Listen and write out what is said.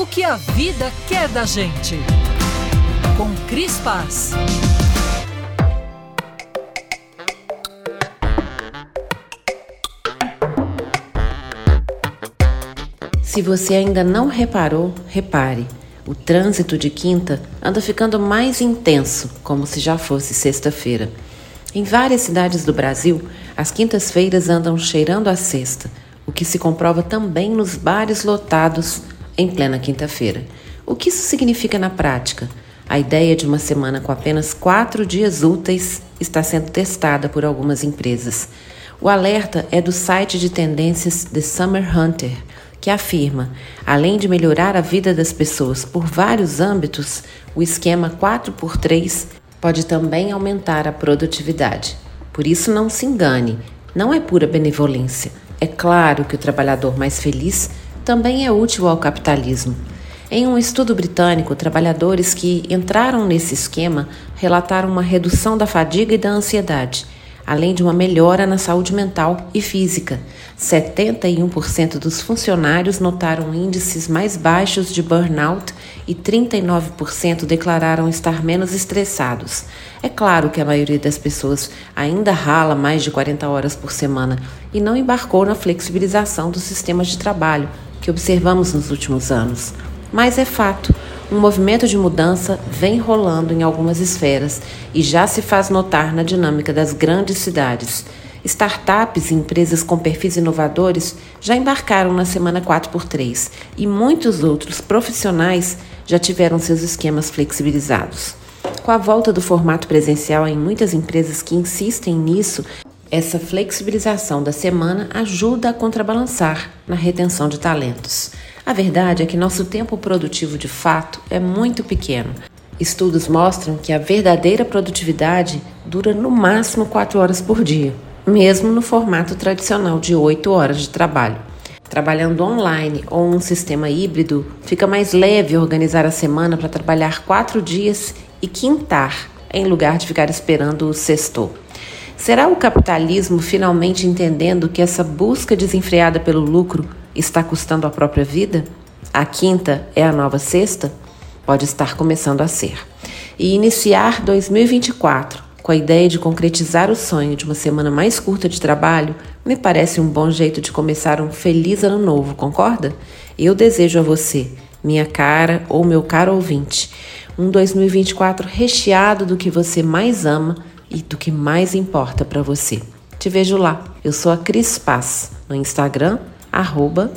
O que a vida quer da gente. Com Cris Paz. Se você ainda não reparou, repare. O trânsito de quinta anda ficando mais intenso, como se já fosse sexta-feira. Em várias cidades do Brasil, as quintas-feiras andam cheirando a sexta, o que se comprova também nos bares lotados em plena quinta-feira. O que isso significa na prática? A ideia de uma semana com apenas quatro dias úteis está sendo testada por algumas empresas. O alerta é do site de tendências The Summer Hunter que afirma, além de melhorar a vida das pessoas por vários âmbitos, o esquema 4x3 pode também aumentar a produtividade. Por isso, não se engane, não é pura benevolência. É claro que o trabalhador mais feliz também é útil ao capitalismo. Em um estudo britânico, trabalhadores que entraram nesse esquema relataram uma redução da fadiga e da ansiedade além de uma melhora na saúde mental e física. 71% dos funcionários notaram índices mais baixos de burnout e 39% declararam estar menos estressados. É claro que a maioria das pessoas ainda rala mais de 40 horas por semana e não embarcou na flexibilização dos sistemas de trabalho que observamos nos últimos anos. Mas é fato, um movimento de mudança vem rolando em algumas esferas e já se faz notar na dinâmica das grandes cidades. Startups e empresas com perfis inovadores já embarcaram na semana 4x3 e muitos outros profissionais já tiveram seus esquemas flexibilizados. Com a volta do formato presencial em muitas empresas que insistem nisso, essa flexibilização da semana ajuda a contrabalançar na retenção de talentos. A verdade é que nosso tempo produtivo de fato é muito pequeno. Estudos mostram que a verdadeira produtividade dura no máximo 4 horas por dia, mesmo no formato tradicional de 8 horas de trabalho. Trabalhando online ou um sistema híbrido, fica mais leve organizar a semana para trabalhar quatro dias e quintar, em lugar de ficar esperando o sexto. Será o capitalismo finalmente entendendo que essa busca desenfreada pelo lucro está custando a própria vida? A quinta é a nova sexta? Pode estar começando a ser. E iniciar 2024 com a ideia de concretizar o sonho de uma semana mais curta de trabalho me parece um bom jeito de começar um feliz ano novo, concorda? Eu desejo a você, minha cara ou meu caro ouvinte, um 2024 recheado do que você mais ama e do que mais importa para você. Te vejo lá. Eu sou a Cris Paz no Instagram arroba.